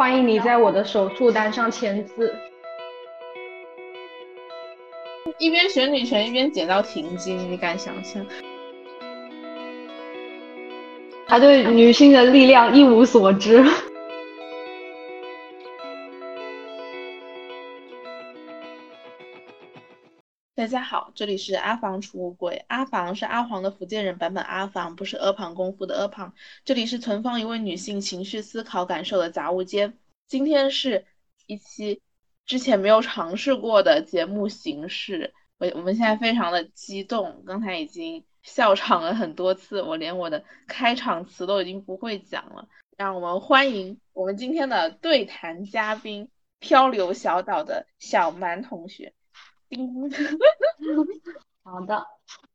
欢迎你在我的手术单上签字。一边选女权一边捡到停经，你敢想象？他对女性的力量一无所知。大家好，这里是阿房储物柜。阿房是阿黄的福建人版本阿房，不是阿房功夫的阿房。这里是存放一位女性情绪、思考、感受的杂物间。今天是一期之前没有尝试过的节目形式，我我们现在非常的激动，刚才已经笑场了很多次，我连我的开场词都已经不会讲了。让我们欢迎我们今天的对谈嘉宾——漂流小岛的小蛮同学。好的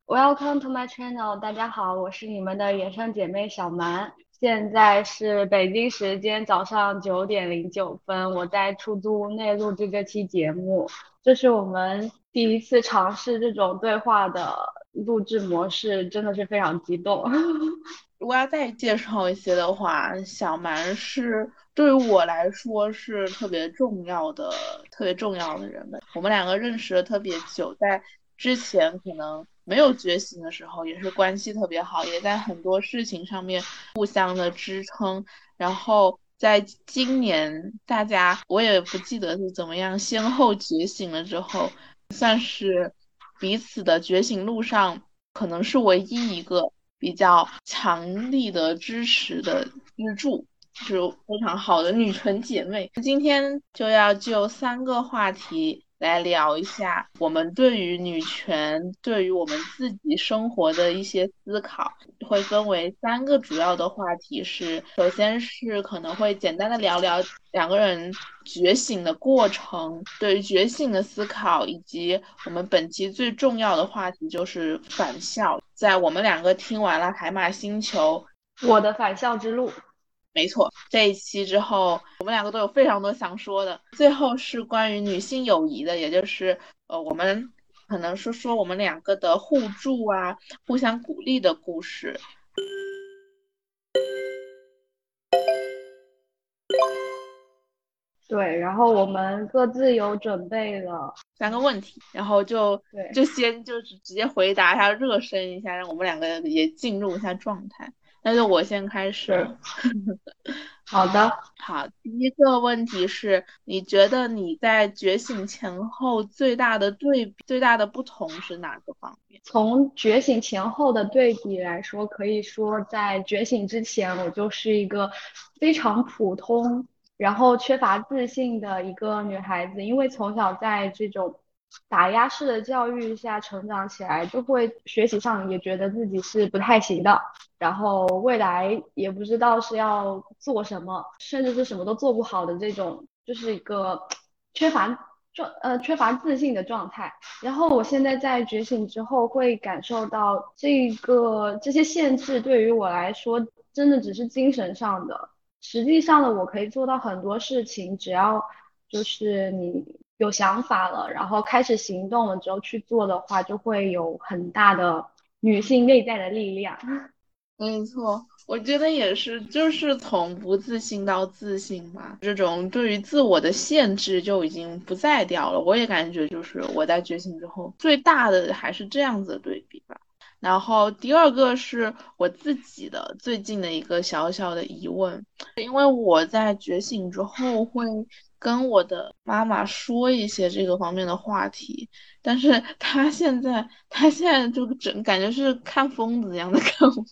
，Welcome to my channel，大家好，我是你们的野生姐妹小蛮。现在是北京时间早上九点零九分，我在出租屋内录制这期节目，这是我们第一次尝试这种对话的录制模式，真的是非常激动。如果要再介绍一些的话，小蛮是对于我来说是特别重要的、特别重要的人们。我们两个认识了特别久，在之前可能。没有觉醒的时候，也是关系特别好，也在很多事情上面互相的支撑。然后在今年，大家我也不记得是怎么样先后觉醒了之后，算是彼此的觉醒路上，可能是唯一一个比较强力的支持的支柱，就是非常好的女纯姐妹。今天就要就三个话题。来聊一下我们对于女权、对于我们自己生活的一些思考，会分为三个主要的话题。是，首先是可能会简单的聊聊两个人觉醒的过程，对于觉醒的思考，以及我们本期最重要的话题就是返校。在我们两个听完了《海马星球》，我的返校之路。没错，这一期之后，我们两个都有非常多想说的。最后是关于女性友谊的，也就是呃，我们可能说说我们两个的互助啊，互相鼓励的故事。对，然后我们各自有准备了三个问题，然后就对，就先就是直接回答一下，热身一下，让我们两个也进入一下状态。那就我先开始。好的，好。第一个问题是，你觉得你在觉醒前后最大的对比、最大的不同是哪个方面？从觉醒前后的对比来说，可以说在觉醒之前，我就是一个非常普通，然后缺乏自信的一个女孩子，因为从小在这种。打压式的教育下成长起来，就会学习上也觉得自己是不太行的，然后未来也不知道是要做什么，甚至是什么都做不好的这种，就是一个缺乏状呃缺乏自信的状态。然后我现在在觉醒之后，会感受到这个这些限制对于我来说，真的只是精神上的，实际上的我可以做到很多事情，只要就是你。有想法了，然后开始行动了之后去做的话，就会有很大的女性内在的力量。没错，我觉得也是，就是从不自信到自信吧，这种对于自我的限制就已经不再掉了。我也感觉就是我在觉醒之后，最大的还是这样子的对比吧。然后第二个是我自己的最近的一个小小的疑问，因为我在觉醒之后会。跟我的妈妈说一些这个方面的话题，但是 她现在，她现在就整感觉是看疯子一样的看我。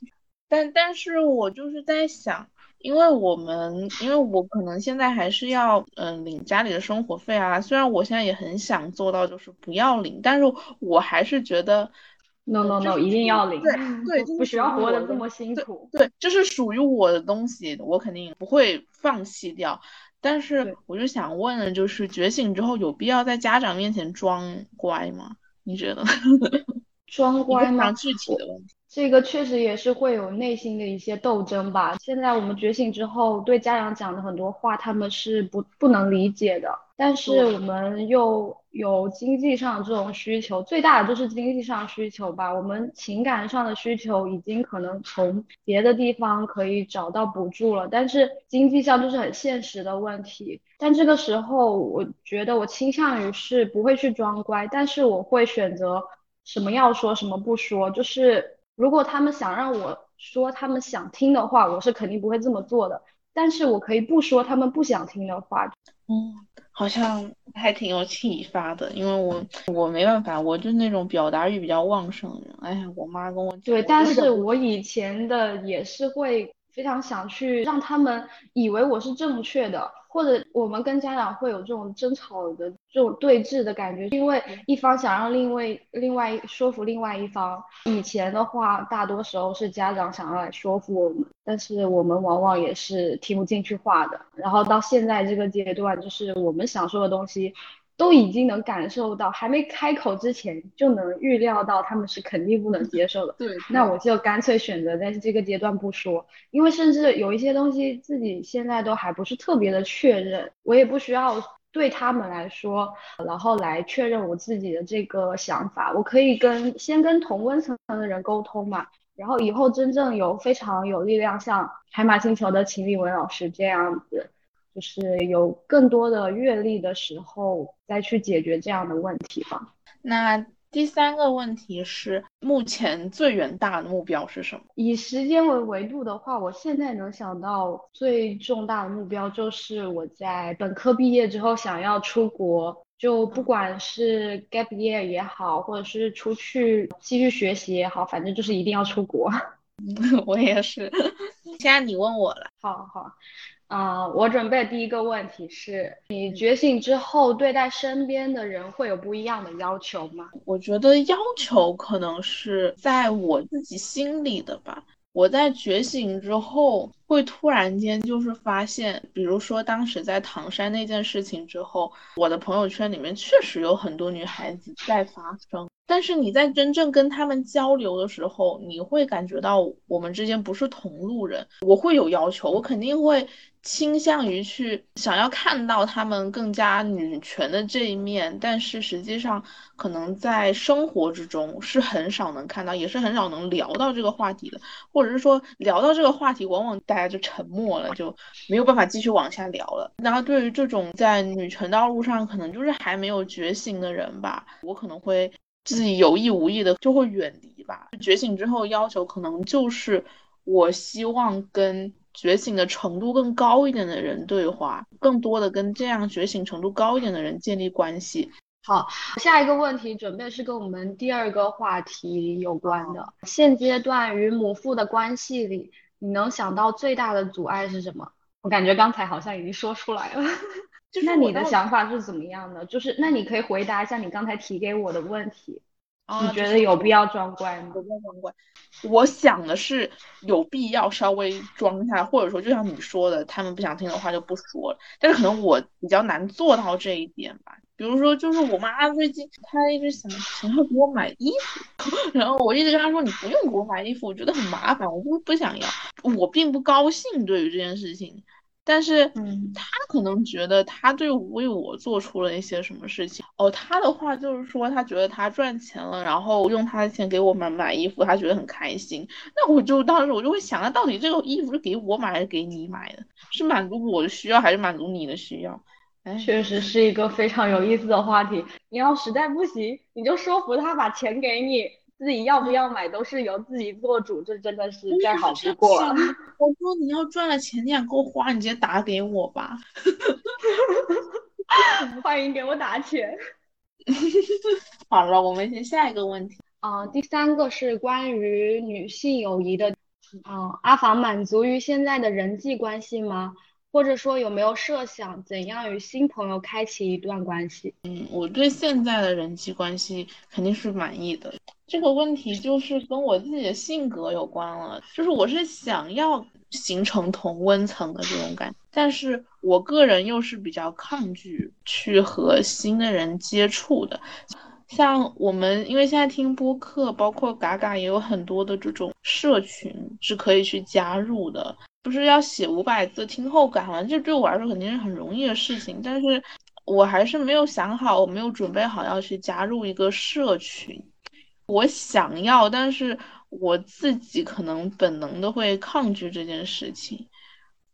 但但是我就是在想，因为我们，因为我可能现在还是要，嗯，领家里的生活费啊。虽然我现在也很想做到就是不要领，但是我还是觉得，no no no，一定要领，对对，不需要活得这么辛苦。对，这是属于我的东西，我肯定不会放弃掉。但是我就想问的就是觉醒之后有必要在家长面前装乖吗？你觉得？装乖吗？具体的问题。这个确实也是会有内心的一些斗争吧。现在我们觉醒之后，对家长讲的很多话，他们是不不能理解的。但是我们又有经济上这种需求，最大的就是经济上需求吧。我们情感上的需求已经可能从别的地方可以找到补助了，但是经济上就是很现实的问题。但这个时候，我觉得我倾向于是不会去装乖，但是我会选择什么要说，什么不说，就是。如果他们想让我说他们想听的话，我是肯定不会这么做的。但是我可以不说他们不想听的话。嗯，好像还挺有启发的，因为我我没办法，我就那种表达欲比较旺盛。哎呀，我妈跟我对，但是我以前的也是会非常想去让他们以为我是正确的。或者我们跟家长会有这种争吵的这种对峙的感觉，因为一方想让另外另外说服另外一方。以前的话，大多时候是家长想要来说服我们，但是我们往往也是听不进去话的。然后到现在这个阶段，就是我们想说的东西。都已经能感受到，还没开口之前就能预料到他们是肯定不能接受的。对，那我就干脆选择在这个阶段不说，因为甚至有一些东西自己现在都还不是特别的确认，我也不需要对他们来说，然后来确认我自己的这个想法。我可以跟先跟同温层的人沟通嘛，然后以后真正有非常有力量，像海马星球的秦立文老师这样子。就是有更多的阅历的时候，再去解决这样的问题吧。那第三个问题是，目前最远大的目标是什么？以时间为维度的话，我现在能想到最重大的目标就是我在本科毕业之后想要出国，就不管是 gap year 也好，或者是出去继续学习也好，反正就是一定要出国。我也是。现在你问我了。好好。啊，我准备第一个问题是你觉醒之后对待身边的人会有不一样的要求吗？我觉得要求可能是在我自己心里的吧。我在觉醒之后会突然间就是发现，比如说当时在唐山那件事情之后，我的朋友圈里面确实有很多女孩子在发声。但是你在真正跟他们交流的时候，你会感觉到我们之间不是同路人。我会有要求，我肯定会倾向于去想要看到他们更加女权的这一面。但是实际上，可能在生活之中是很少能看到，也是很少能聊到这个话题的。或者是说聊到这个话题，往往大家就沉默了，就没有办法继续往下聊了。然后对于这种在女权道路上可能就是还没有觉醒的人吧，我可能会。自己有意无意的就会远离吧。觉醒之后要求可能就是，我希望跟觉醒的程度更高一点的人对话，更多的跟这样觉醒程度高一点的人建立关系。好，下一个问题准备是跟我们第二个话题有关的。现阶段与母父的关系里，你能想到最大的阻碍是什么？我感觉刚才好像已经说出来了。那你的想法是怎么样的？就是那你可以回答一下你刚才提给我的问题，你觉得有必要装乖吗？有必要装乖。我想的是有必要稍微装一下，或者说就像你说的，他们不想听的话就不说了。但是可能我比较难做到这一点吧。比如说，就是我妈最近她一直想想要给我买衣服，然后我一直跟她说你不用给我买衣服，我觉得很麻烦，我不不想要。我并不高兴对于这件事情。但是，嗯，他可能觉得他对为我做出了一些什么事情哦。他的话就是说，他觉得他赚钱了，然后用他的钱给我买买衣服，他觉得很开心。那我就当时我就会想，那到底这个衣服是给我买还是给你买的？是满足我的需要还是满足你的需要？哎，确实是一个非常有意思的话题。你要实在不行，你就说服他把钱给你。自己要不要买都是由自己做主，这真的是再好不过了。我说你要赚了钱，你想给我花，你直接打给我吧。欢迎给我打钱。好了，我们先下一个问题。啊，第三个是关于女性友谊的。嗯，阿房满足于现在的人际关系吗？或者说有没有设想怎样与新朋友开启一段关系？嗯，我对现在的人际关系肯定是满意的。这个问题就是跟我自己的性格有关了，就是我是想要形成同温层的这种感觉，但是我个人又是比较抗拒去和新的人接触的。像我们，因为现在听播客，包括嘎嘎也有很多的这种社群是可以去加入的，不是要写五百字听后感嘛？这对我来说肯定是很容易的事情，但是我还是没有想好，我没有准备好要去加入一个社群。我想要，但是我自己可能本能的会抗拒这件事情。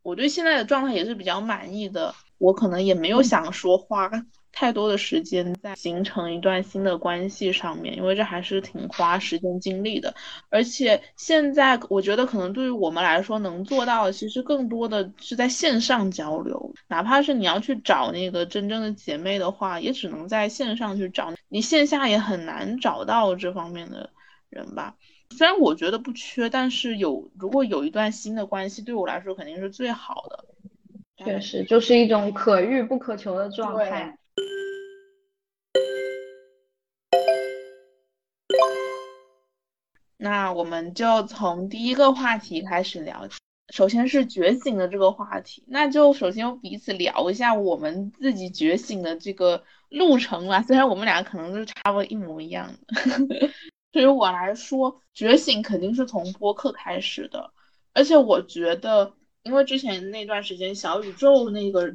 我对现在的状态也是比较满意的，我可能也没有想说花。太多的时间在形成一段新的关系上面，因为这还是挺花时间精力的。而且现在我觉得，可能对于我们来说，能做到的其实更多的是在线上交流。哪怕是你要去找那个真正的姐妹的话，也只能在线上去找，你线下也很难找到这方面的人吧。虽然我觉得不缺，但是有如果有一段新的关系，对我来说肯定是最好的。确实，就是一种可遇不可求的状态。那我们就从第一个话题开始聊。首先是觉醒的这个话题，那就首先彼此聊一下我们自己觉醒的这个路程吧。虽然我们俩可能都差不多一模一样的。对于我来说，觉醒肯定是从播客开始的，而且我觉得。因为之前那段时间小宇宙那个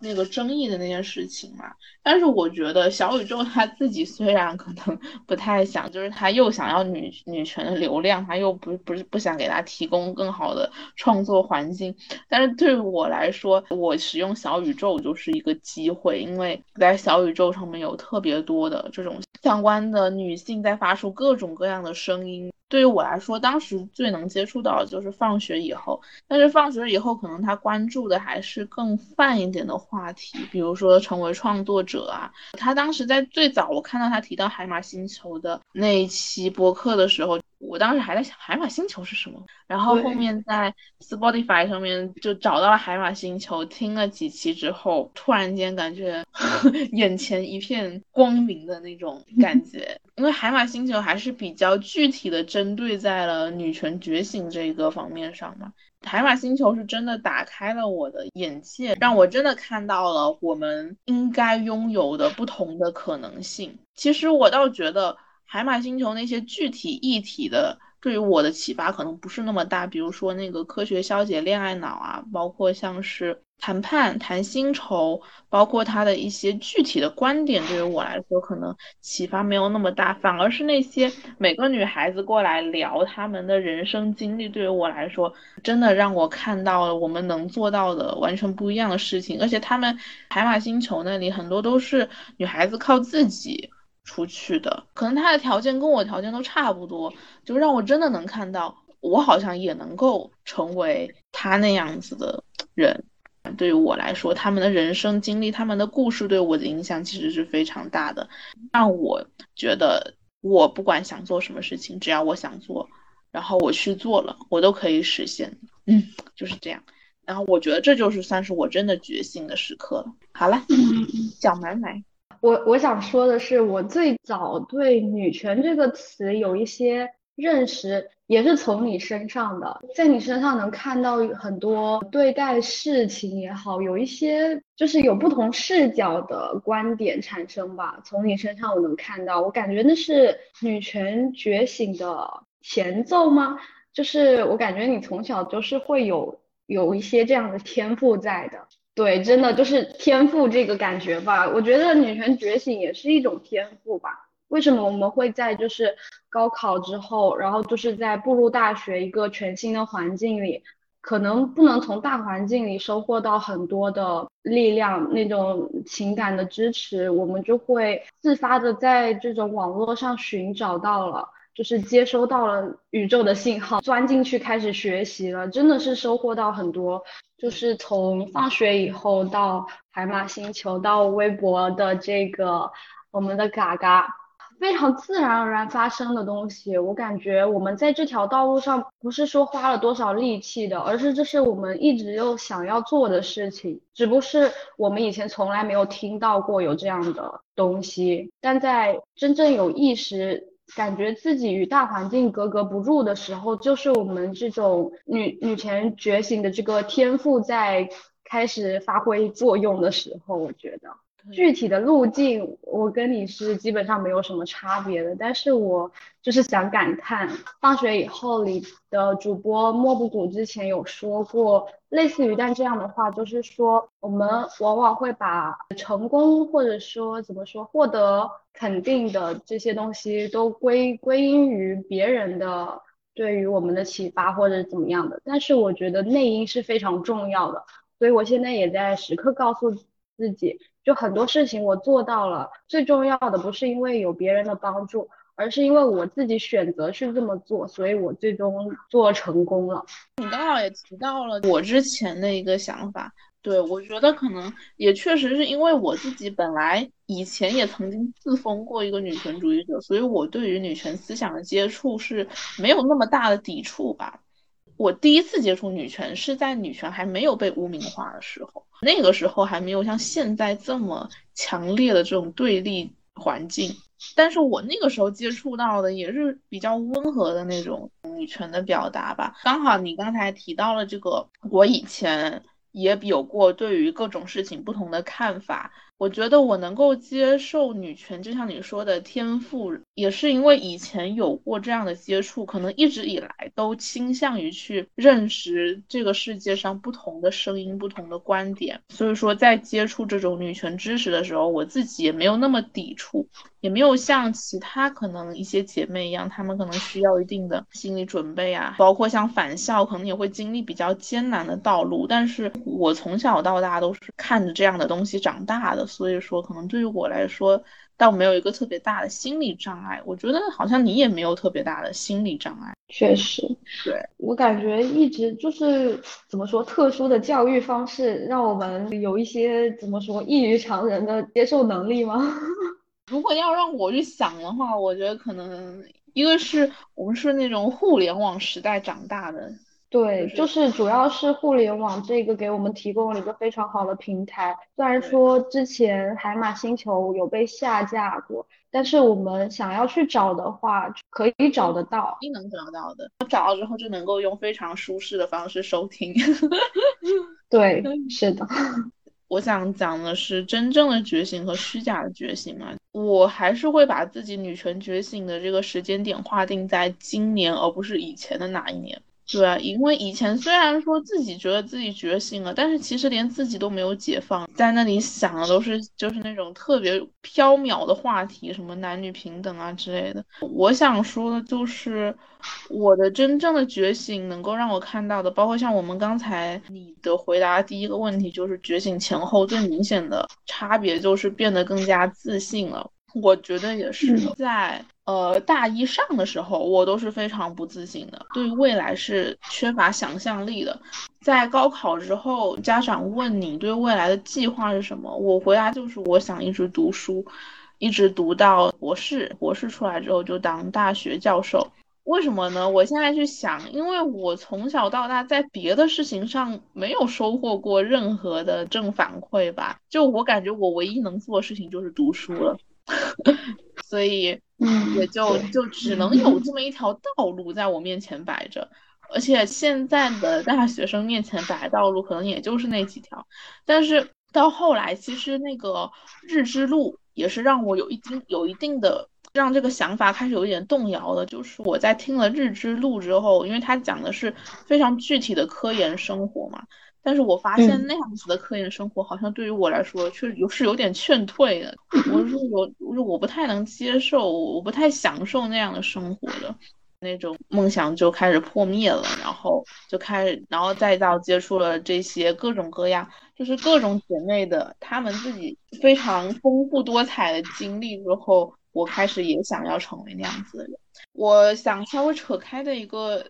那个争议的那件事情嘛，但是我觉得小宇宙他自己虽然可能 不太想，就是他又想要女女权的流量，他又不不是不想给他提供更好的创作环境，但是对于我来说，我使用小宇宙就是一个机会，因为在小宇宙上面有特别多的这种相关的女性在发出各种各样的声音。对于我来说，当时最能接触到的就是放学以后，但是放学以后，可能他关注的还是更泛一点的话题，比如说成为创作者啊。他当时在最早我看到他提到海马星球的那一期播客的时候。我当时还在想海马星球是什么，然后后面在 Spotify 上面就找到了海马星球，听了几期之后，突然间感觉 眼前一片光明的那种感 觉，因为海马星球还是比较具体的针对在了女权觉醒这个方面上嘛。海马星球是真的打开了我的眼界，让我真的看到了我们应该拥有的不同的可能性。其实我倒觉得。海马星球那些具体议题的，对于我的启发可能不是那么大。比如说那个科学消解恋爱脑啊，包括像是谈判谈薪酬，包括他的一些具体的观点，对于我来说可能启发没有那么大。反而是那些每个女孩子过来聊他们的人生经历，对于我来说真的让我看到了我们能做到的完全不一样的事情。而且他们海马星球那里很多都是女孩子靠自己。出去的，可能他的条件跟我条件都差不多，就让我真的能看到，我好像也能够成为他那样子的人。对于我来说，他们的人生经历，他们的故事对我的影响其实是非常大的，让我觉得我不管想做什么事情，只要我想做，然后我去做了，我都可以实现。嗯，就是这样。然后我觉得这就是算是我真的觉醒的时刻了。好了，讲买买。我我想说的是，我最早对女权这个词有一些认识，也是从你身上的，在你身上能看到很多对待事情也好，有一些就是有不同视角的观点产生吧。从你身上我能看到，我感觉那是女权觉醒的前奏吗？就是我感觉你从小就是会有有一些这样的天赋在的。对，真的就是天赋这个感觉吧。我觉得女权觉醒也是一种天赋吧。为什么我们会在就是高考之后，然后就是在步入大学一个全新的环境里，可能不能从大环境里收获到很多的力量，那种情感的支持，我们就会自发的在这种网络上寻找到了。就是接收到了宇宙的信号，钻进去开始学习了，真的是收获到很多。就是从放学以后到海马星球到微博的这个我们的嘎嘎，非常自然而然发生的东西。我感觉我们在这条道路上不是说花了多少力气的，而是这是我们一直又想要做的事情，只不过是我们以前从来没有听到过有这样的东西，但在真正有意识。感觉自己与大环境格格不入的时候，就是我们这种女女权觉醒的这个天赋在开始发挥作用的时候。我觉得，具体的路径，我跟你是基本上没有什么差别的。但是我就是想感叹，放学以后里的主播莫不谷之前有说过类似于但这样的话，就是说我们往往会把成功或者说怎么说获得肯定的这些东西都归归因于别人的对于我们的启发或者怎么样的。但是我觉得内因是非常重要的，所以我现在也在时刻告诉自己。就很多事情我做到了，最重要的不是因为有别人的帮助，而是因为我自己选择去这么做，所以我最终做成功了。你刚好也提到了我之前的一个想法，对我觉得可能也确实是因为我自己本来以前也曾经自封过一个女权主义者，所以我对于女权思想的接触是没有那么大的抵触吧。我第一次接触女权是在女权还没有被污名化的时候，那个时候还没有像现在这么强烈的这种对立环境。但是我那个时候接触到的也是比较温和的那种女权的表达吧。刚好你刚才提到了这个，我以前也有过对于各种事情不同的看法。我觉得我能够接受女权，就像你说的天赋，也是因为以前有过这样的接触，可能一直以来都倾向于去认识这个世界上不同的声音、不同的观点。所以说，在接触这种女权知识的时候，我自己也没有那么抵触，也没有像其他可能一些姐妹一样，她们可能需要一定的心理准备啊，包括像返校，可能也会经历比较艰难的道路。但是我从小到大都是看着这样的东西长大的。所以说，可能对于我来说，倒没有一个特别大的心理障碍。我觉得好像你也没有特别大的心理障碍。确实，对我感觉一直就是怎么说，特殊的教育方式让我们有一些怎么说异于常人的接受能力吗？如果要让我去想的话，我觉得可能一个是我们是那种互联网时代长大的。对，就是主要是互联网这个给我们提供了一个非常好的平台。虽然说之前海马星球有被下架过，但是我们想要去找的话，可以找得到，一定能找到的。找到之后就能够用非常舒适的方式收听。对，是的。我想讲的是真正的觉醒和虚假的觉醒嘛。我还是会把自己女权觉醒的这个时间点划定在今年，而不是以前的哪一年。对，因为以前虽然说自己觉得自己觉醒了，但是其实连自己都没有解放，在那里想的都是就是那种特别缥缈的话题，什么男女平等啊之类的。我想说的就是，我的真正的觉醒能够让我看到的，包括像我们刚才你的回答第一个问题，就是觉醒前后最明显的差别就是变得更加自信了。我觉得也是在。呃，大一上的时候，我都是非常不自信的，对未来是缺乏想象力的。在高考之后，家长问你对未来的计划是什么，我回答就是我想一直读书，一直读到博士，博士出来之后就当大学教授。为什么呢？我现在去想，因为我从小到大在别的事情上没有收获过任何的正反馈吧，就我感觉我唯一能做的事情就是读书了。所以，也就就只能有这么一条道路在我面前摆着，而且现在的大学生面前摆道路可能也就是那几条。但是到后来，其实那个日之路也是让我有一定有一定的让这个想法开始有一点动摇的。就是我在听了日之路之后，因为他讲的是非常具体的科研生活嘛。但是我发现那样子的科研生活，好像对于我来说，确实有是有点劝退的。我是有，我我不太能接受，我不太享受那样的生活的，那种梦想就开始破灭了。然后就开始，然后再到接触了这些各种各样，就是各种姐妹的她们自己非常丰富多彩的经历之后，我开始也想要成为那样子的人。我想稍微扯开的一个。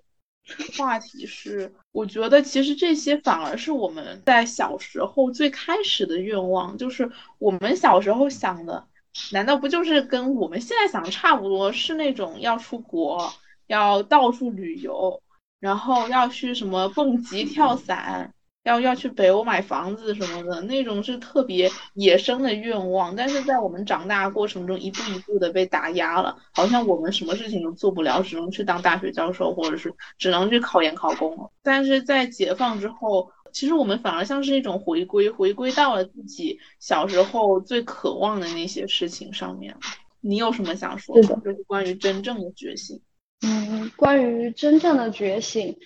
话题是，我觉得其实这些反而是我们在小时候最开始的愿望，就是我们小时候想的，难道不就是跟我们现在想的差不多？是那种要出国，要到处旅游，然后要去什么蹦极、跳伞。要要去北欧买房子什么的那种是特别野生的愿望，但是在我们长大过程中一步一步的被打压了，好像我们什么事情都做不了，只能去当大学教授，或者是只能去考研考公了。但是在解放之后，其实我们反而像是一种回归，回归到了自己小时候最渴望的那些事情上面。你有什么想说的？就是关于真正的觉醒。嗯，关于真正的觉醒，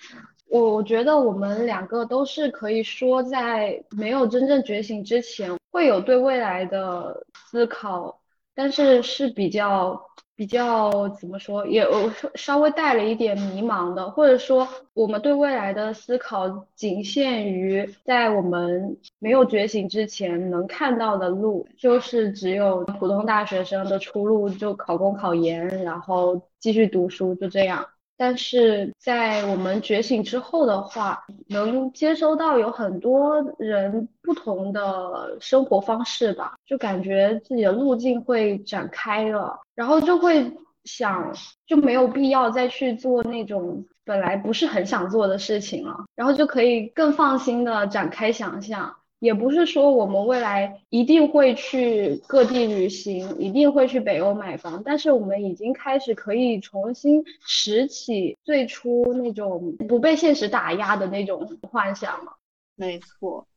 我我觉得我们两个都是可以说，在没有真正觉醒之前，会有对未来的思考，但是是比较。比较怎么说，也我稍微带了一点迷茫的，或者说我们对未来的思考仅限于在我们没有觉醒之前能看到的路，就是只有普通大学生的出路，就考公考研，然后继续读书，就这样。但是在我们觉醒之后的话，能接收到有很多人不同的生活方式吧，就感觉自己的路径会展开了，然后就会想，就没有必要再去做那种本来不是很想做的事情了，然后就可以更放心的展开想象。也不是说我们未来一定会去各地旅行，一定会去北欧买房，但是我们已经开始可以重新拾起最初那种不被现实打压的那种幻想了。没错，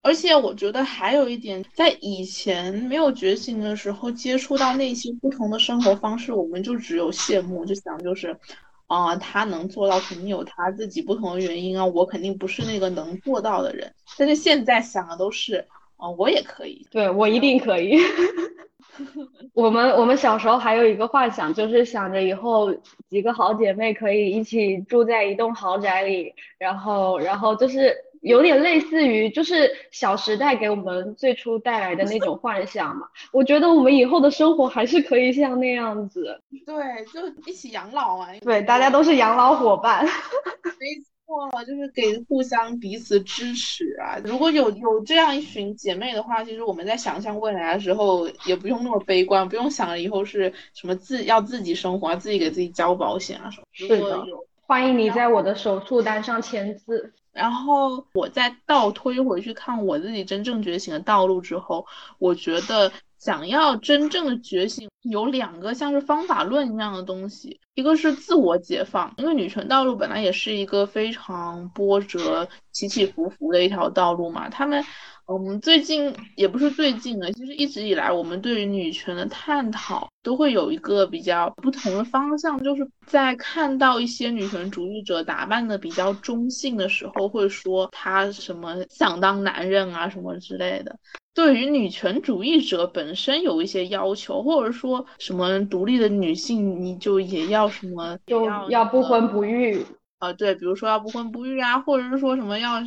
而且我觉得还有一点，在以前没有觉醒的时候，接触到那些不同的生活方式，我们就只有羡慕，就想就是。啊，他能做到，肯定有他自己不同的原因啊。我肯定不是那个能做到的人，但是现在想的都是，啊，我也可以，对我一定可以。我们我们小时候还有一个幻想，就是想着以后几个好姐妹可以一起住在一栋豪宅里，然后然后就是。有点类似于就是《小时代》给我们最初带来的那种幻想嘛，我觉得我们以后的生活还是可以像那样子，对，就一起养老啊，对，大家都是养老伙伴，没错，就是给互相彼此支持啊。如果有有这样一群姐妹的话，其实我们在想象未来的时候也不用那么悲观，不用想着以后是什么自要自己生活，自己给自己交保险啊什么。是的，欢迎你在我的手术单上签字。然后我再倒推回去看我自己真正觉醒的道路之后，我觉得想要真正的觉醒，有两个像是方法论一样的东西，一个是自我解放，因为女权道路本来也是一个非常波折、起起伏伏的一条道路嘛，他们。我们最近也不是最近了，其实一直以来，我们对于女权的探讨都会有一个比较不同的方向，就是在看到一些女权主义者打扮的比较中性的时候，会说她什么想当男人啊什么之类的。对于女权主义者本身有一些要求，或者说什么独立的女性，你就也要什么，就要不婚不育。呃，对，比如说要不婚不育啊，或者是说什么要。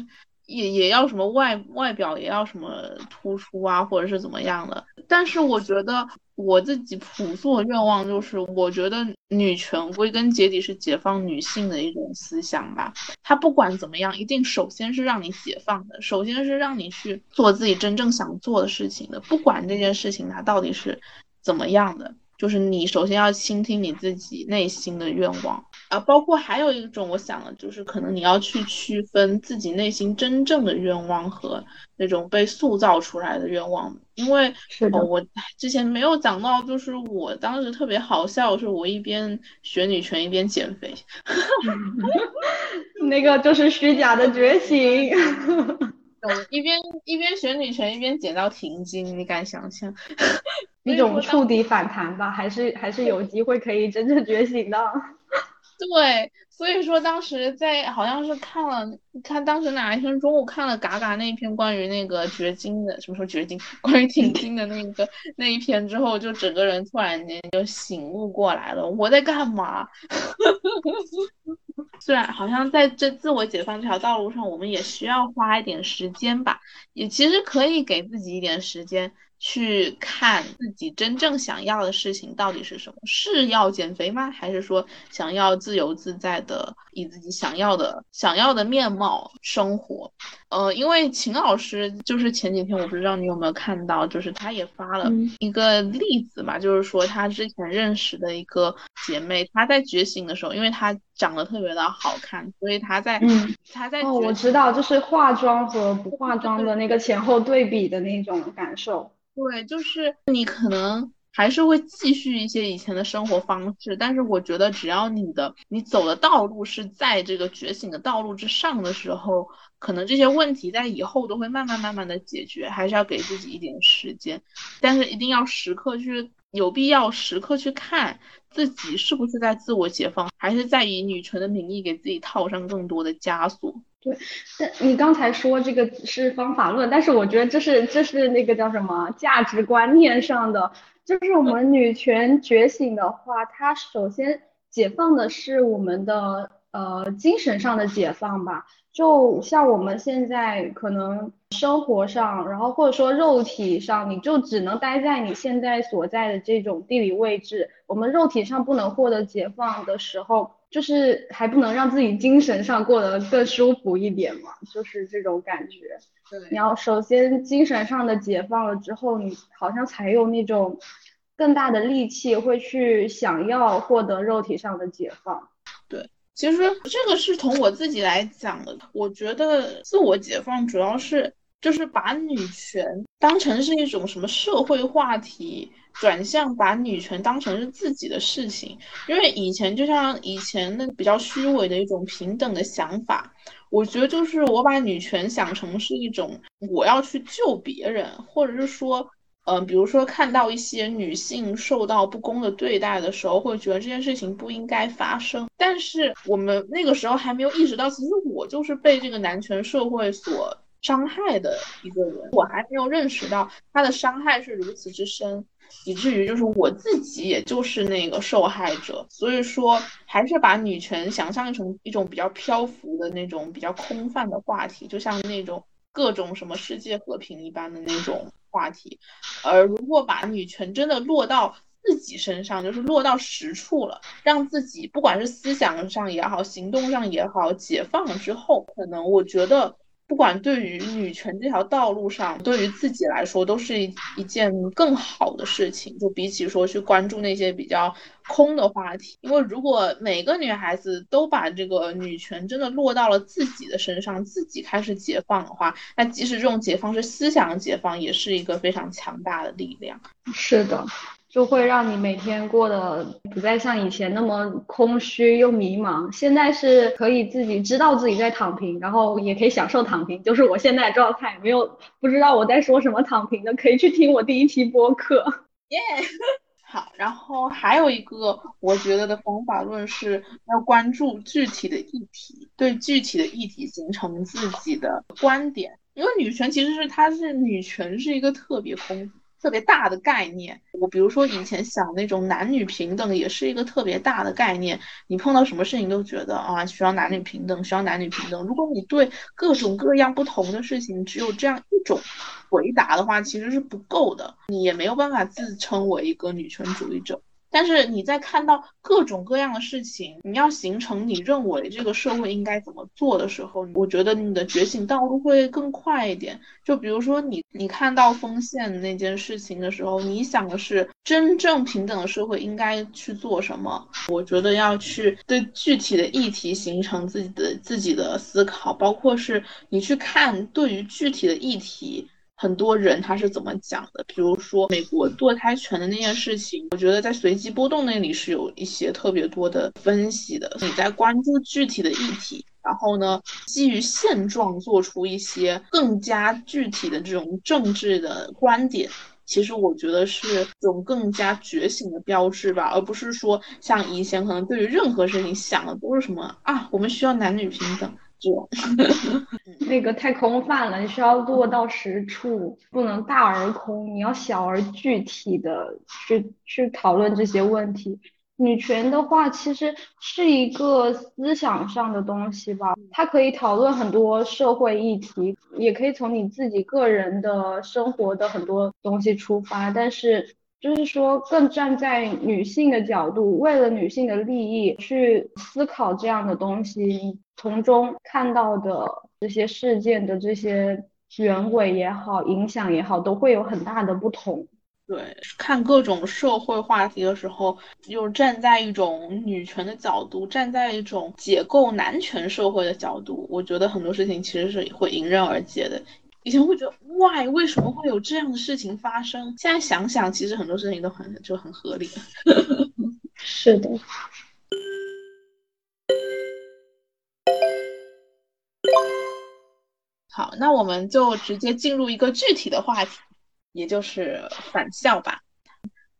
也也要什么外外表也要什么突出啊，或者是怎么样的。但是我觉得我自己朴素的愿望就是，我觉得女权归根结底是解放女性的一种思想吧。它不管怎么样，一定首先是让你解放的，首先是让你去做自己真正想做的事情的。不管这件事情它到底是怎么样的。就是你首先要倾听你自己内心的愿望啊，包括还有一种，我想的就是可能你要去区分自己内心真正的愿望和那种被塑造出来的愿望，因为哦我之前没有讲到，就是我当时特别好笑，是我一边学女权一边减肥，那个就是虚假的觉醒。一边一边学女权一边减到停经，你敢想象？一种触底反弹吧，还是还是有机会可以真正觉醒的。对，所以说当时在好像是看了看当时哪一天中午看了嘎嘎那一篇关于那个绝经的什么时候绝经，关于停经的那个那一篇之后，就整个人突然间就醒悟过来了，我在干嘛？虽然好像在这自我解放这条道路上，我们也需要花一点时间吧，也其实可以给自己一点时间。去看自己真正想要的事情到底是什么？是要减肥吗？还是说想要自由自在的以自己想要的想要的面貌生活？呃，因为秦老师就是前几天我不知道你有没有看到，就是他也发了一个例子嘛，就是说他之前认识的一个姐妹，她在觉醒的时候，因为她长得特别的好看，所以她在嗯，她在哦，我知道，就是化妆和不化妆的那个前后对比的那种感受。对，就是你可能还是会继续一些以前的生活方式。但是我觉得，只要你的你走的道路是在这个觉醒的道路之上的时候，可能这些问题在以后都会慢慢慢慢的解决。还是要给自己一点时间，但是一定要时刻去。有必要时刻去看自己是不是在自我解放，还是在以女权的名义给自己套上更多的枷锁？对，但你刚才说这个是方法论，但是我觉得这是这是那个叫什么价值观念上的，就是我们女权觉醒的话，它首先解放的是我们的呃精神上的解放吧。就像我们现在可能生活上，然后或者说肉体上，你就只能待在你现在所在的这种地理位置。我们肉体上不能获得解放的时候，就是还不能让自己精神上过得更舒服一点嘛，就是这种感觉。对，你要首先精神上的解放了之后，你好像才有那种更大的力气会去想要获得肉体上的解放。对。其实这个是从我自己来讲的，我觉得自我解放主要是就是把女权当成是一种什么社会话题，转向把女权当成是自己的事情。因为以前就像以前那比较虚伪的一种平等的想法，我觉得就是我把女权想成是一种我要去救别人，或者是说。嗯，比如说看到一些女性受到不公的对待的时候，会觉得这件事情不应该发生。但是我们那个时候还没有意识到，其实我就是被这个男权社会所伤害的一个人。我还没有认识到他的伤害是如此之深，以至于就是我自己也就是那个受害者。所以说，还是把女权想象成一种比较漂浮的那种比较空泛的话题，就像那种各种什么世界和平一般的那种。话题，而如果把女权真的落到自己身上，就是落到实处了，让自己不管是思想上也好，行动上也好，解放了之后，可能我觉得，不管对于女权这条道路上，对于自己来说，都是一一件更好的事情。就比起说去关注那些比较。空的话题，因为如果每个女孩子都把这个女权真的落到了自己的身上，自己开始解放的话，那即使这种解放是思想解放，也是一个非常强大的力量。是的，就会让你每天过得不再像以前那么空虚又迷茫。现在是可以自己知道自己在躺平，然后也可以享受躺平，就是我现在状态。没有不知道我在说什么躺平的，可以去听我第一期播客。耶。好，然后还有一个我觉得的方法论是要关注具体的议题，对具体的议题形成自己的观点。因为女权其实是它是女权是一个特别空。特别大的概念，我比如说以前想那种男女平等，也是一个特别大的概念。你碰到什么事情都觉得啊，需要男女平等，需要男女平等。如果你对各种各样不同的事情只有这样一种回答的话，其实是不够的，你也没有办法自称为一个女权主义者。但是你在看到各种各样的事情，你要形成你认为这个社会应该怎么做的时候，我觉得你的觉醒道路会更快一点。就比如说你，你看到丰县那件事情的时候，你想的是真正平等的社会应该去做什么？我觉得要去对具体的议题形成自己的自己的思考，包括是你去看对于具体的议题。很多人他是怎么讲的？比如说美国堕胎权的那件事情，我觉得在随机波动那里是有一些特别多的分析的。你在关注具体的议题，然后呢，基于现状做出一些更加具体的这种政治的观点，其实我觉得是这种更加觉醒的标志吧，而不是说像以前可能对于任何事情想的都是什么啊，我们需要男女平等。那个太空泛了，你需要落到实处，不能大而空，你要小而具体的去去讨论这些问题。女权的话，其实是一个思想上的东西吧，它可以讨论很多社会议题，也可以从你自己个人的生活的很多东西出发，但是。就是说，更站在女性的角度，为了女性的利益去思考这样的东西，从中看到的这些事件的这些原委也好，影响也好，都会有很大的不同。对，看各种社会话题的时候，就站在一种女权的角度，站在一种解构男权社会的角度，我觉得很多事情其实是会迎刃而解的。以前会觉得 why 为什么会有这样的事情发生？现在想想，其实很多事情都很就很合理。是的。好，那我们就直接进入一个具体的话题，也就是返校吧。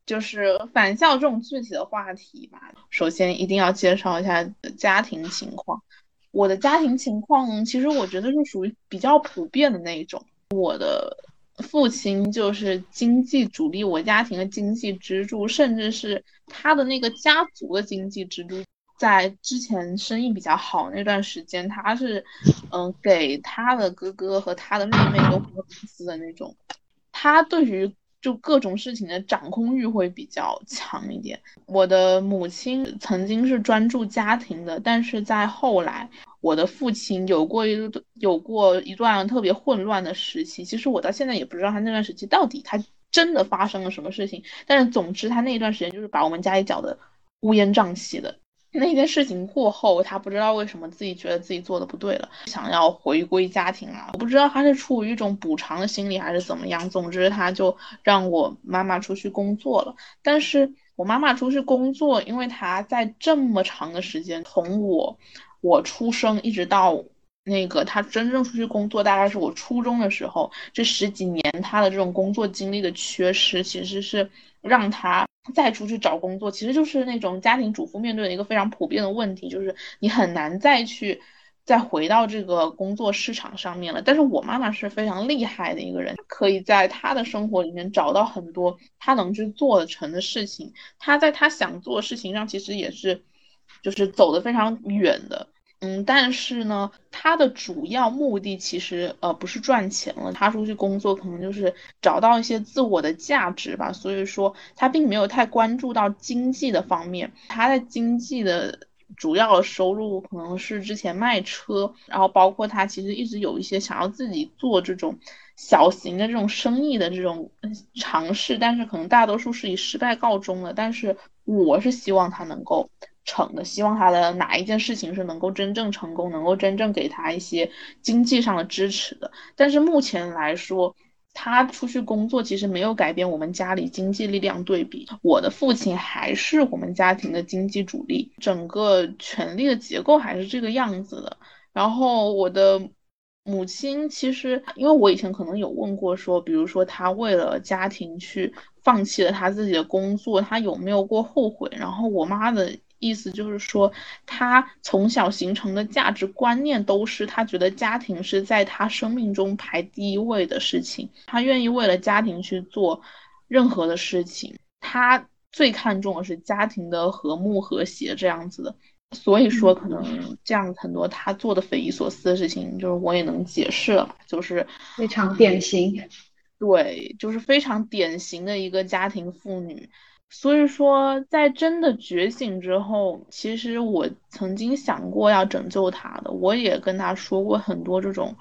就是返校这种具体的话题吧，首先一定要介绍一下家庭情况。我的家庭情况其实我觉得是属于比较普遍的那一种。我的父亲就是经济主力，我家庭的经济支柱，甚至是他的那个家族的经济支柱。在之前生意比较好那段时间，他是嗯给他的哥哥和他的妹妹都开公司的那种。他对于就各种事情的掌控欲会比较强一点。我的母亲曾经是专注家庭的，但是在后来，我的父亲有过一有过一段特别混乱的时期。其实我到现在也不知道他那段时期到底他真的发生了什么事情。但是总之，他那一段时间就是把我们家里搅得乌烟瘴气的。那件事情过后，他不知道为什么自己觉得自己做的不对了，想要回归家庭了。我不知道他是出于一种补偿的心理还是怎么样。总之，他就让我妈妈出去工作了。但是我妈妈出去工作，因为她在这么长的时间，从我我出生一直到那个她真正出去工作，大概是我初中的时候，这十几年她的这种工作经历的缺失，其实是让她。再出去找工作，其实就是那种家庭主妇面对的一个非常普遍的问题，就是你很难再去再回到这个工作市场上面了。但是我妈妈是非常厉害的一个人，可以在她的生活里面找到很多她能去做得成的事情。她在她想做的事情上，其实也是就是走得非常远的。嗯，但是呢，他的主要目的其实呃不是赚钱了，他出去工作可能就是找到一些自我的价值吧，所以说他并没有太关注到经济的方面，他在经济的主要收入可能是之前卖车，然后包括他其实一直有一些想要自己做这种小型的这种生意的这种尝试，但是可能大多数是以失败告终的，但是我是希望他能够。成的，希望他的哪一件事情是能够真正成功，能够真正给他一些经济上的支持的。但是目前来说，他出去工作其实没有改变我们家里经济力量对比。我的父亲还是我们家庭的经济主力，整个权力的结构还是这个样子的。然后我的母亲其实，因为我以前可能有问过说，比如说他为了家庭去放弃了他自己的工作，他有没有过后悔？然后我妈的。意思就是说，他从小形成的价值观念都是他觉得家庭是在他生命中排第一位的事情，他愿意为了家庭去做任何的事情，他最看重的是家庭的和睦和谐这样子的。所以说，可能这样很多他做的匪夷所思的事情，就是我也能解释了，就是非常典型，对，就是非常典型的一个家庭妇女。所以说，在真的觉醒之后，其实我曾经想过要拯救他的，我也跟他说过很多这种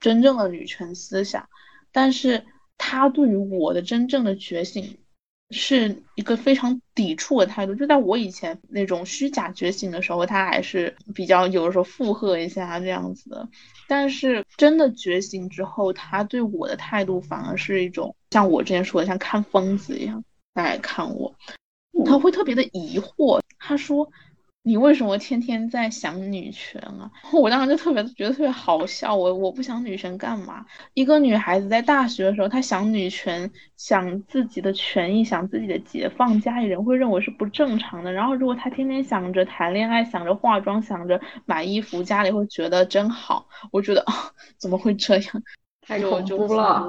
真正的女权思想，但是他对于我的真正的觉醒是一个非常抵触的态度。就在我以前那种虚假觉醒的时候，他还是比较有的时候附和一下这样子的，但是真的觉醒之后，他对我的态度反而是一种像我之前说的，像看疯子一样。来看我，他会特别的疑惑。他说：“你为什么天天在想女权啊？” 我当时就特别觉得特别好笑。我我不想女权干嘛？一个女孩子在大学的时候，她想女权，想自己的权益，想自己的解放，家里人会认为是不正常的。然后如果她天天想着谈恋爱，想着化妆，想着买衣服，家里会觉得真好。我觉得啊，怎么会这样？太恐怖了。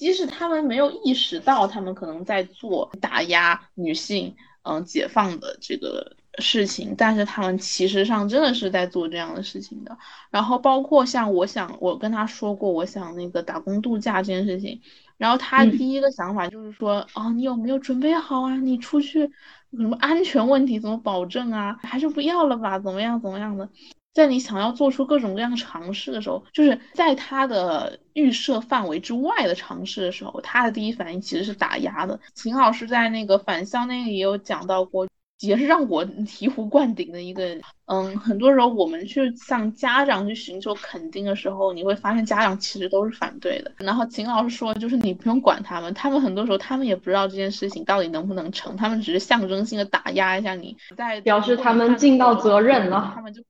即使他们没有意识到，他们可能在做打压女性、嗯解放的这个事情，但是他们其实上真的是在做这样的事情的。然后包括像我想，我跟他说过，我想那个打工度假这件事情，然后他第一个想法就是说，哦，你有没有准备好啊？你出去什么安全问题怎么保证啊？还是不要了吧？怎么样怎么样的？在你想要做出各种各样尝试的时候，就是在他的预设范围之外的尝试的时候，他的第一反应其实是打压的。秦老师在那个返校那个也有讲到过，也是让我 醍醐灌顶的一个，嗯，很多时候我们去向家长去寻求肯定的时候，你会发现家长其实都是反对的。然后秦老师说，就是你不用管他们，他们很多时候他们也不知道这件事情到底能不能成，他们只是象征性的打压一下你，在表示他们尽到责任了，他们就。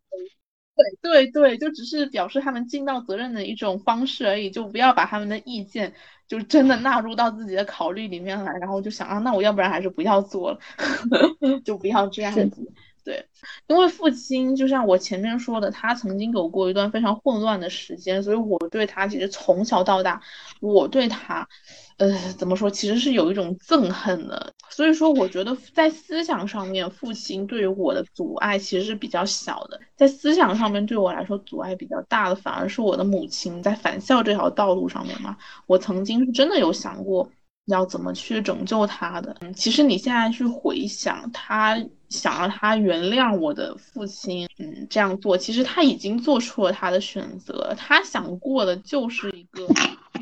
对对对，就只是表示他们尽到责任的一种方式而已，就不要把他们的意见就真的纳入到自己的考虑里面来，然后就想啊，那我要不然还是不要做了，就不要这样子。对，因为父亲就像我前面说的，他曾经有过一段非常混乱的时间，所以我对他其实从小到大，我对他。呃，怎么说？其实是有一种憎恨的，所以说我觉得在思想上面，父亲对于我的阻碍其实是比较小的。在思想上面对我来说阻碍比较大的，反而是我的母亲在返校这条道路上面嘛。我曾经是真的有想过要怎么去拯救他的。嗯，其实你现在去回想，他想让他原谅我的父亲，嗯，这样做，其实他已经做出了他的选择，他想过的就是一个。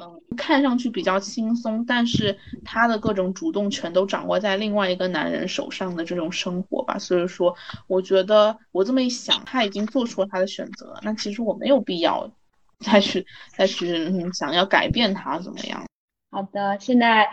嗯，看上去比较轻松，但是他的各种主动权都掌握在另外一个男人手上的这种生活吧。所以说，我觉得我这么一想，他已经做出了他的选择，那其实我没有必要再去再去想要改变他怎么样。好的，现在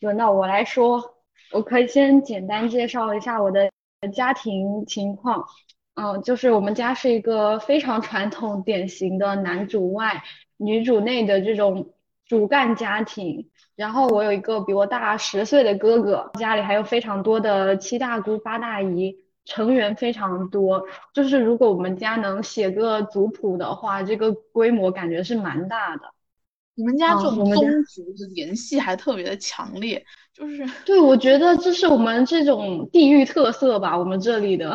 轮到我来说，我可以先简单介绍一下我的家庭情况。嗯，就是我们家是一个非常传统、典型的男主外女主内的这种。主干家庭，然后我有一个比我大十岁的哥哥，家里还有非常多的七大姑八大姨，成员非常多。就是如果我们家能写个族谱的话，这个规模感觉是蛮大的。你们家这种宗族的联系还特别的强烈，就是对，我觉得这是我们这种地域特色吧，我们这里的。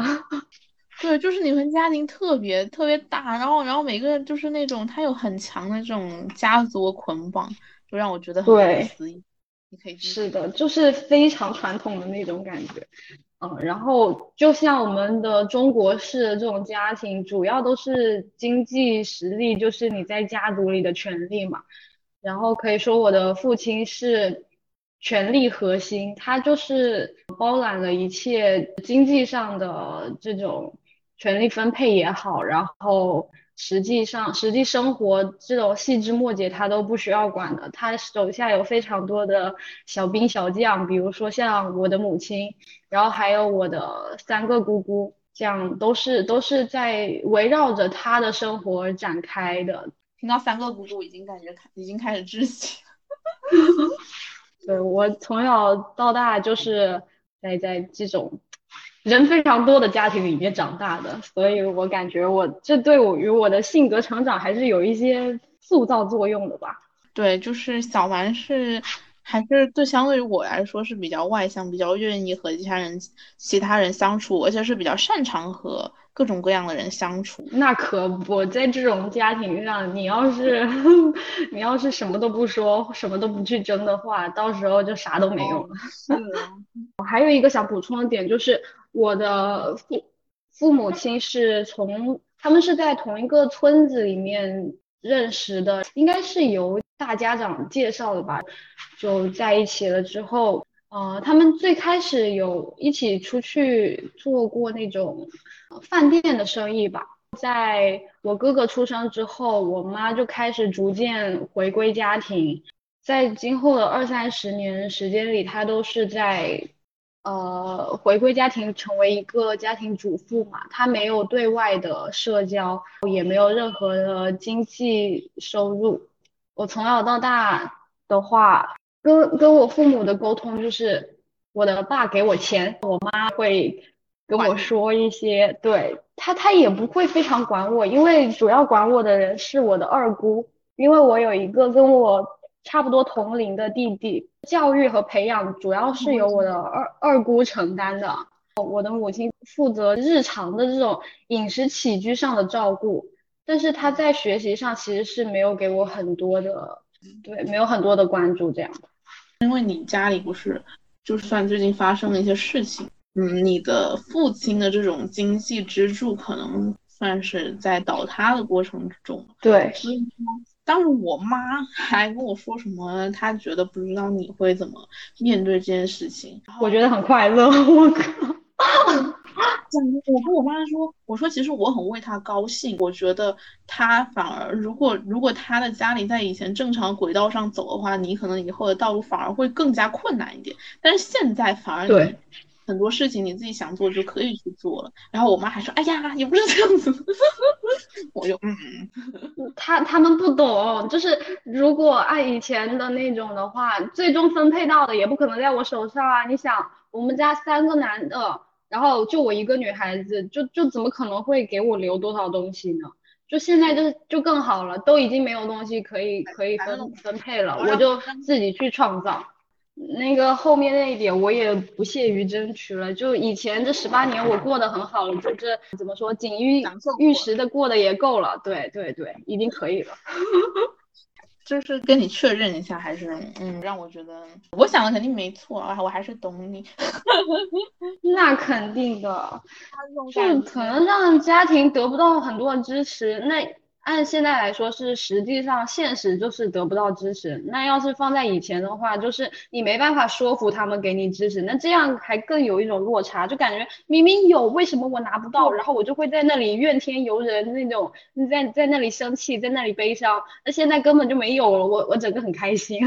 对，就是你们家庭特别特别大，然后然后每个人就是那种他有很强的这种家族捆绑，就让我觉得很不可思议。你可以是的，就是非常传统的那种感觉。嗯，然后就像我们的中国式的这种家庭，主要都是经济实力，就是你在家族里的权利嘛。然后可以说我的父亲是权力核心，他就是包揽了一切经济上的这种。权力分配也好，然后实际上实际生活这种细枝末节他都不需要管的，他手下有非常多的小兵小将，比如说像我的母亲，然后还有我的三个姑姑，这样都是都是在围绕着他的生活展开的。听到三个姑姑已经感觉开已经开始窒息。对我从小到大就是在在这种。人非常多的家庭里面长大的，所以我感觉我这对我与我的性格成长还是有一些塑造作用的吧。对，就是小丸是还是对相对于我来说是比较外向，比较愿意和其他人其他人相处，而且是比较擅长和各种各样的人相处。那可不在这种家庭上，你要是 你要是什么都不说，什么都不去争的话，到时候就啥都没有了。是 我还有一个想补充的点就是。我的父父母亲是从他们是在同一个村子里面认识的，应该是由大家长介绍的吧，就在一起了之后，呃，他们最开始有一起出去做过那种饭店的生意吧。在我哥哥出生之后，我妈就开始逐渐回归家庭，在今后的二三十年时间里，她都是在。呃，回归家庭，成为一个家庭主妇嘛，她没有对外的社交，也没有任何的经济收入。我从小到大的话，跟跟我父母的沟通就是，我的爸给我钱，我妈会跟我说一些，对他，他也不会非常管我，因为主要管我的人是我的二姑，因为我有一个跟我。差不多同龄的弟弟，教育和培养主要是由我的二二姑承担的。我的母亲负责日常的这种饮食起居上的照顾，但是她在学习上其实是没有给我很多的，对，没有很多的关注这样。因为你家里不是，就算最近发生了一些事情，嗯，你的父亲的这种经济支柱可能算是在倒塌的过程之中。对，所以说。当时我妈还跟我说什么，她觉得不知道你会怎么面对这件事情。我觉得很快乐，我靠，我跟我妈说，我说其实我很为她高兴，我觉得她反而如果如果她的家里在以前正常轨道上走的话，你可能以后的道路反而会更加困难一点。但是现在反而对很多事情你自己想做就可以去做了。然后我妈还说，哎呀，也不是这样子。我就嗯，他他们不懂，就是如果按以前的那种的话，最终分配到的也不可能在我手上啊。你想，我们家三个男的，然后就我一个女孩子，就就怎么可能会给我留多少东西呢？就现在就是就更好了，都已经没有东西可以可以分分配了，我就自己去创造。那个后面那一点我也不屑于争取了，就以前这十八年我过得很好了，就是怎么说锦衣玉食的过得也够了，对对对，已经可以了。就是跟你确认一下，还是嗯，让我觉得我想的肯定没错啊，我还是懂你。那肯定的，就可能让家庭得不到很多的支持，那。按现在来说是，实际上现实就是得不到支持。那要是放在以前的话，就是你没办法说服他们给你支持，那这样还更有一种落差，就感觉明明有，为什么我拿不到？然后我就会在那里怨天尤人那种，在在那里生气，在那里悲伤。那现在根本就没有了，我我整个很开心。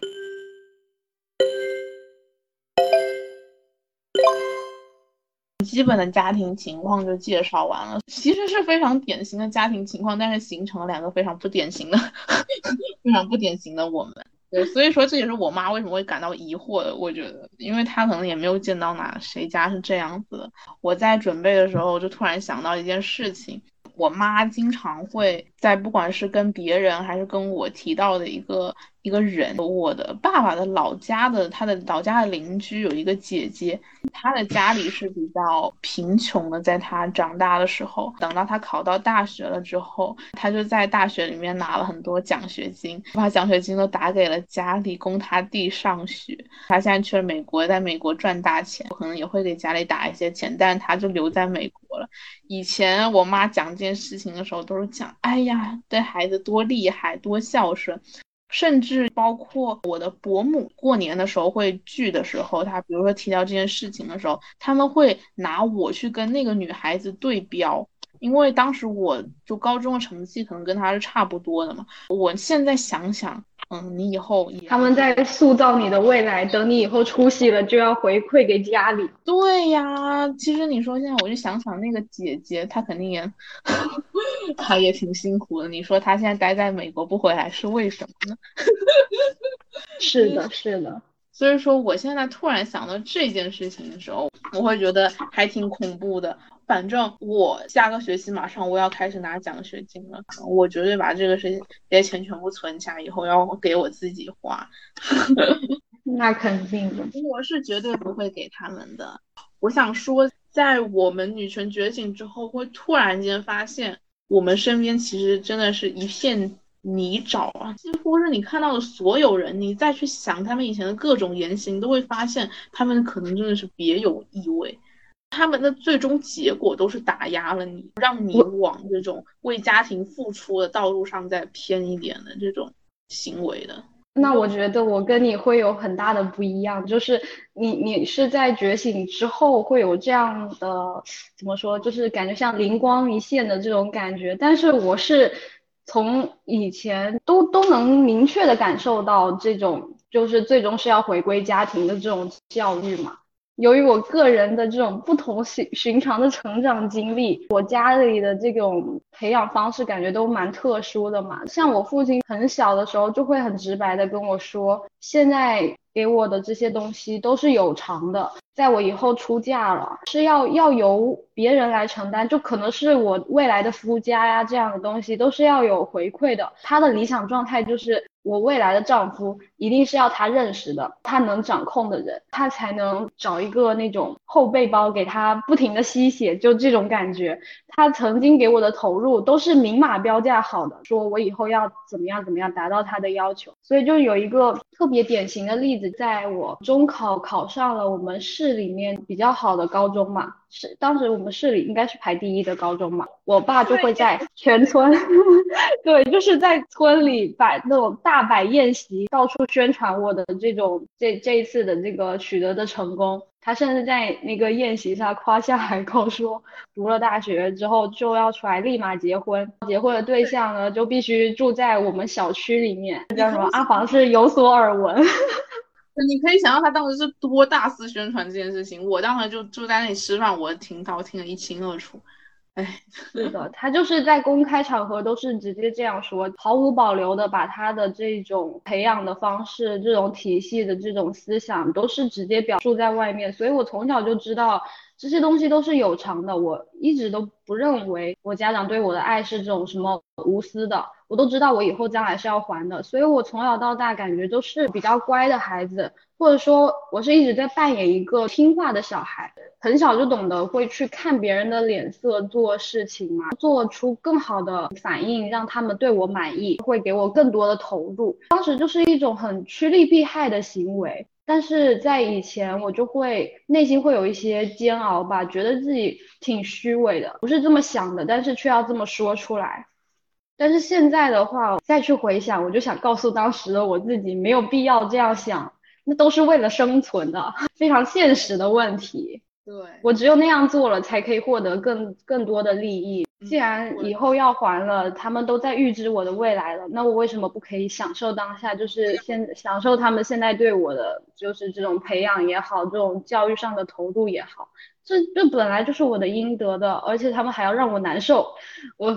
基本的家庭情况就介绍完了，其实是非常典型的家庭情况，但是形成了两个非常不典型的、非常不典型的我们。对，所以说这也是我妈为什么会感到疑惑的。我觉得，因为她可能也没有见到哪谁家是这样子的。我在准备的时候就突然想到一件事情。我妈经常会在不管是跟别人还是跟我提到的一个一个人，我的爸爸的老家的他的老家的邻居有一个姐姐，她的家里是比较贫穷的，在她长大的时候，等到她考到大学了之后，他就在大学里面拿了很多奖学金，把奖学金都打给了家里供他弟上学。他现在去了美国，在美国赚大钱，可能也会给家里打一些钱，但是他就留在美国了。以前我妈讲这件事情的时候，都是讲，哎，呀，对孩子多厉害，多孝顺，甚至包括我的伯母过年的时候会聚的时候，她比如说提到这件事情的时候，他们会拿我去跟那个女孩子对标，因为当时我就高中的成绩可能跟她是差不多的嘛。我现在想想。嗯，你以后他们在塑造你的未来，等你以后出息了，就要回馈给家里。对呀，其实你说现在我就想想那个姐姐，她肯定也，她也挺辛苦的。你说她现在待在美国不回来是为什么呢？是的，是的。所以说，我现在突然想到这件事情的时候，我会觉得还挺恐怖的。反正我下个学期马上我要开始拿奖学金了，我绝对把这个事情这些钱全部存起来，以后要给我自己花。那肯定的，我是绝对不会给他们的。我想说，在我们女权觉醒之后，会突然间发现，我们身边其实真的是一片泥沼啊！几乎是你看到的所有人，你再去想他们以前的各种言行，都会发现他们可能真的是别有意味。他们的最终结果都是打压了你，让你往这种为家庭付出的道路上再偏一点的这种行为的。那我觉得我跟你会有很大的不一样，就是你你是在觉醒之后会有这样的怎么说，就是感觉像灵光一现的这种感觉。但是我是从以前都都能明确的感受到这种，就是最终是要回归家庭的这种教育嘛。由于我个人的这种不同寻寻常的成长经历，我家里的这种培养方式感觉都蛮特殊的嘛。像我父亲很小的时候就会很直白的跟我说，现在给我的这些东西都是有偿的，在我以后出嫁了是要要由别人来承担，就可能是我未来的夫家呀这样的东西都是要有回馈的。他的理想状态就是。我未来的丈夫一定是要他认识的，他能掌控的人，他才能找一个那种后背包给他不停的吸血，就这种感觉。他曾经给我的投入都是明码标价好的，说我以后要怎么样怎么样达到他的要求。所以就有一个特别典型的例子，子，在我中考考上了我们市里面比较好的高中嘛，是当时我们市里应该是排第一的高中嘛，我爸就会在全村，对，就是在村里摆那种大摆宴席，到处宣传我的这种这这一次的这个取得的成功。他甚至在那个宴席上夸下海口，说读了大学之后就要出来立马结婚，结婚的对象呢就必须住在我们小区里面。叫什么？阿房是有所耳闻。你可以想象他当时是多大肆宣传这件事情。我当时就住在那里吃饭，我听到听得一清二楚。哎，是的，他就是在公开场合都是直接这样说，毫无保留的把他的这种培养的方式、这种体系的这种思想都是直接表述在外面，所以我从小就知道这些东西都是有偿的。我一直都不认为我家长对我的爱是这种什么无私的，我都知道我以后将来是要还的，所以我从小到大感觉都是比较乖的孩子。或者说，我是一直在扮演一个听话的小孩，很小就懂得会去看别人的脸色做事情嘛，做出更好的反应，让他们对我满意，会给我更多的投入。当时就是一种很趋利避害的行为，但是在以前我就会内心会有一些煎熬吧，觉得自己挺虚伪的，不是这么想的，但是却要这么说出来。但是现在的话，再去回想，我就想告诉当时的我自己，没有必要这样想。那都是为了生存的，非常现实的问题。对我只有那样做了，才可以获得更更多的利益。既然以后要还了，他们都在预知我的未来了，那我为什么不可以享受当下？就是现享受他们现在对我的，就是这种培养也好，这种教育上的投入也好。这这本来就是我的应得的，而且他们还要让我难受，我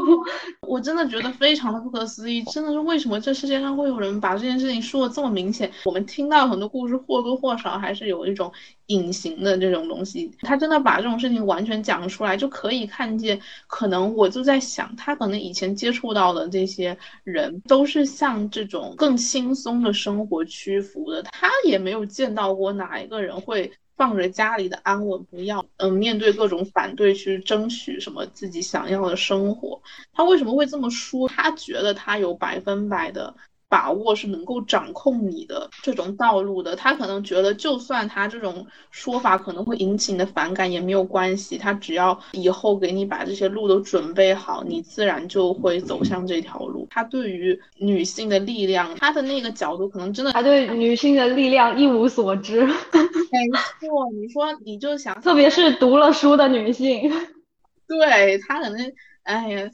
我真的觉得非常的不可思议，真的是为什么这世界上会有人把这件事情说的这么明显？我们听到很多故事或多或少还是有一种隐形的这种东西，他真的把这种事情完全讲出来，就可以看见，可能我就在想，他可能以前接触到的这些人都是向这种更轻松的生活屈服的，他也没有见到过哪一个人会。放着家里的安稳不要，嗯，面对各种反对去争取什么自己想要的生活，他为什么会这么说？他觉得他有百分百的。把握是能够掌控你的这种道路的，他可能觉得，就算他这种说法可能会引起你的反感也没有关系，他只要以后给你把这些路都准备好，你自然就会走向这条路。他对于女性的力量，他的那个角度可能真的，他对女性的力量一无所知。没错，你说你就想，特别是读了书的女性，对他可能，哎呀。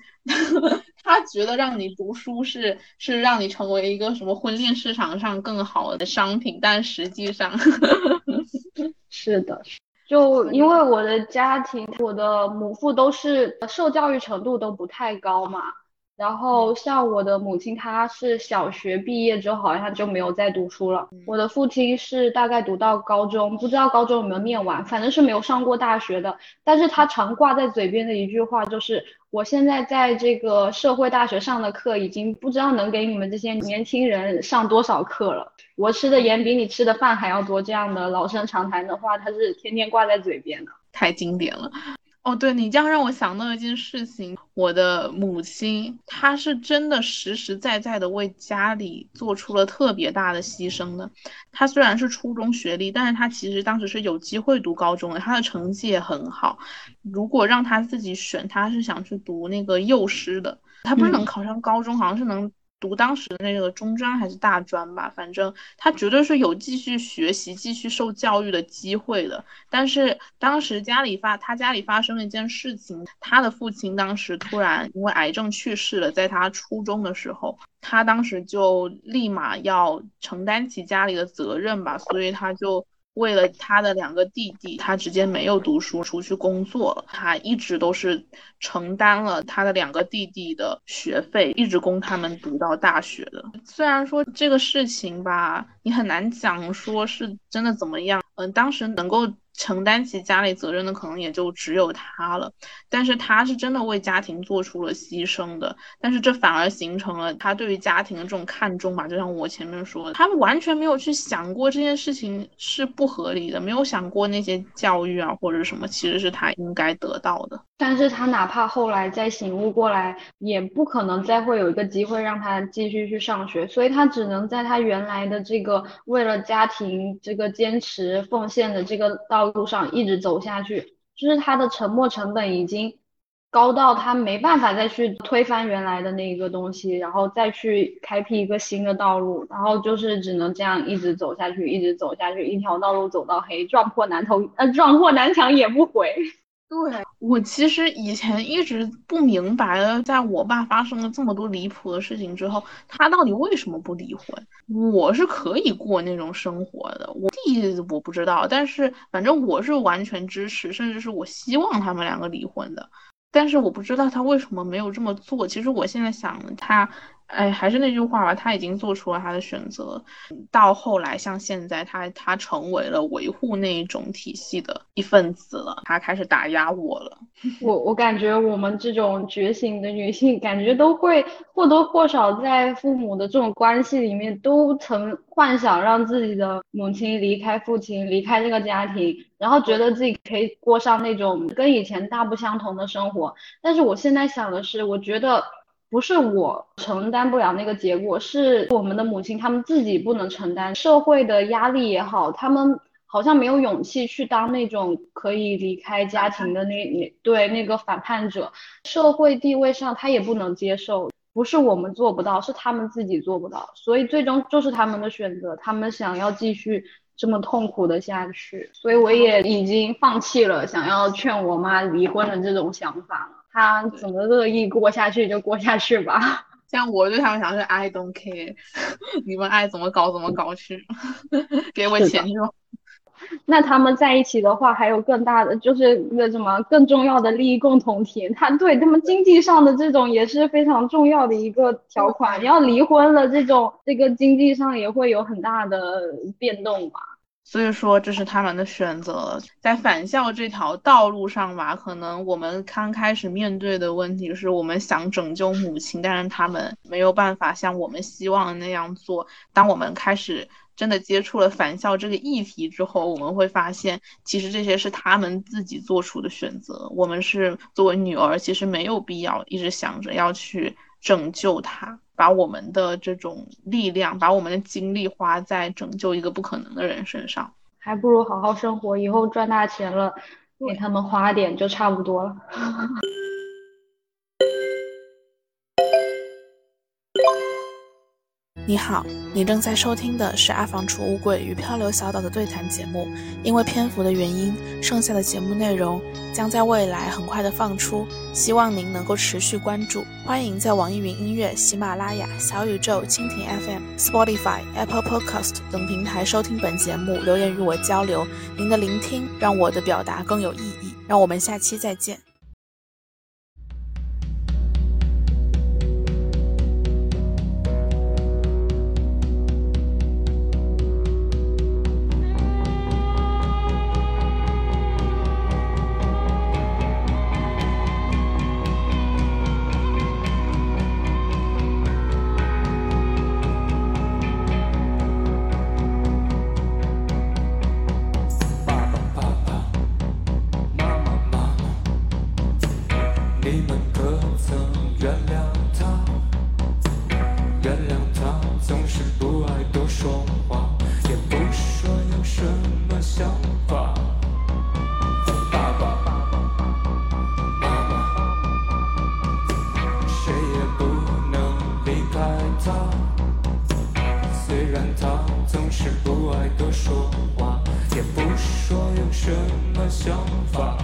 他觉得让你读书是是让你成为一个什么婚恋市场上更好的商品，但实际上 是的，就因为我的家庭，我的母父都是受教育程度都不太高嘛。然后像我的母亲，她是小学毕业之后好像就没有再读书了。我的父亲是大概读到高中，不知道高中有没有念完，反正是没有上过大学的。但是他常挂在嘴边的一句话就是：我现在在这个社会大学上的课，已经不知道能给你们这些年轻人上多少课了。我吃的盐比你吃的饭还要多。这样的老生常谈的话，他是天天挂在嘴边的，太经典了。哦，对你这样让我想到一件事情，我的母亲她是真的实实在在的为家里做出了特别大的牺牲的。她虽然是初中学历，但是她其实当时是有机会读高中的，她的成绩也很好。如果让她自己选，她是想去读那个幼师的，她不是能考上高中，好像是能。读当时的那个中专还是大专吧，反正他绝对是有继续学习、继续受教育的机会的。但是当时家里发他家里发生了一件事情，他的父亲当时突然因为癌症去世了，在他初中的时候，他当时就立马要承担起家里的责任吧，所以他就。为了他的两个弟弟，他直接没有读书，出去工作了。他一直都是承担了他的两个弟弟的学费，一直供他们读到大学的。虽然说这个事情吧，你很难讲说是真的怎么样。嗯，当时能够承担起家里责任的可能也就只有他了，但是他是真的为家庭做出了牺牲的，但是这反而形成了他对于家庭的这种看重吧，就像我前面说的，他完全没有去想过这件事情是不合理的，没有想过那些教育啊或者什么其实是他应该得到的。但是他哪怕后来再醒悟过来，也不可能再会有一个机会让他继续去上学，所以他只能在他原来的这个为了家庭这个坚持奉献的这个道道路上一直走下去。就是他的沉没成本已经高到他没办法再去推翻原来的那一个东西，然后再去开辟一个新的道路，然后就是只能这样一直走下去，一直走下去，一条道路走到黑，撞破南头呃撞破南墙也不回。对我其实以前一直不明白的，在我爸发生了这么多离谱的事情之后，他到底为什么不离婚？我是可以过那种生活的，我弟我不知道，但是反正我是完全支持，甚至是我希望他们两个离婚的。但是我不知道他为什么没有这么做。其实我现在想他。哎，还是那句话吧，他已经做出了他的选择。到后来，像现在，他他成为了维护那一种体系的一份子了，他开始打压我了。我我感觉我们这种觉醒的女性，感觉都会或多或少在父母的这种关系里面，都曾幻想让自己的母亲离开父亲，离开这个家庭，然后觉得自己可以过上那种跟以前大不相同的生活。但是我现在想的是，我觉得。不是我承担不了那个结果，是我们的母亲他们自己不能承担。社会的压力也好，他们好像没有勇气去当那种可以离开家庭的那那对那个反叛者，社会地位上他也不能接受，不是我们做不到，是他们自己做不到，所以最终就是他们的选择，他们想要继续这么痛苦的下去，所以我也已经放弃了想要劝我妈离婚的这种想法了。他怎么乐意过下去就过下去吧。像我对他们讲是 I don't care，你们爱怎么搞怎么搞去，给我钱就。那他们在一起的话，还有更大的就是那什么更重要的利益共同体。他对他们经济上的这种也是非常重要的一个条款。你要离婚了，这种这个经济上也会有很大的变动吧。所以说，这是他们的选择。在返校这条道路上吧，可能我们刚开始面对的问题是我们想拯救母亲，但是他们没有办法像我们希望的那样做。当我们开始真的接触了返校这个议题之后，我们会发现，其实这些是他们自己做出的选择。我们是作为女儿，其实没有必要一直想着要去拯救他。把我们的这种力量，把我们的精力花在拯救一个不可能的人身上，还不如好好生活。以后赚大钱了，给他们花点就差不多了。你好，你正在收听的是《阿房储物柜与漂流小岛》的对谈节目。因为篇幅的原因，剩下的节目内容将在未来很快的放出，希望您能够持续关注。欢迎在网易云音乐、喜马拉雅、小宇宙、蜻蜓 FM、Spotify、Apple Podcast 等平台收听本节目，留言与我交流。您的聆听让我的表达更有意义。让我们下期再见。虽然他总是不爱多说话，也不说有什么想法。